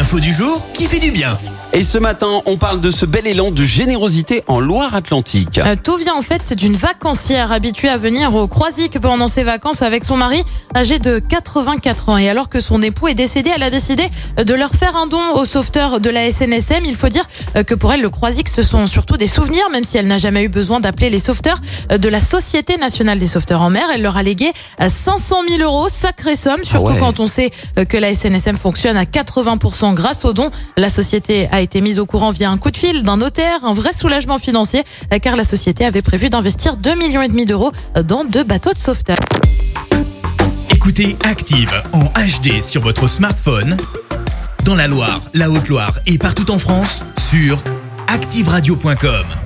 Info du jour qui fait du bien. Et ce matin, on parle de ce bel élan de générosité en Loire-Atlantique. Euh, tout vient en fait d'une vacancière habituée à venir au Croisic pendant ses vacances avec son mari âgé de 84 ans. Et alors que son époux est décédé, elle a décidé de leur faire un don aux sauveteurs de la SNSM. Il faut dire euh, que pour elle, le Croisic, ce sont surtout des souvenirs, même si elle n'a jamais eu besoin d'appeler les sauveteurs euh, de la Société nationale des sauveteurs en mer. Elle leur a légué euh, 500 000 euros, sacrée somme, surtout ouais. quand on sait que la SNSM fonctionne à 80% grâce aux dons. La société a été mise au courant via un coup de fil d'un notaire, un vrai soulagement financier, euh, car la société avait prévu d'investir 2 millions d'euros euh, dans deux bateaux de sauvetage. Écoutez Active en HD sur votre smartphone, dans la Loire, la Haute-Loire et partout en France, sur activeradio.com.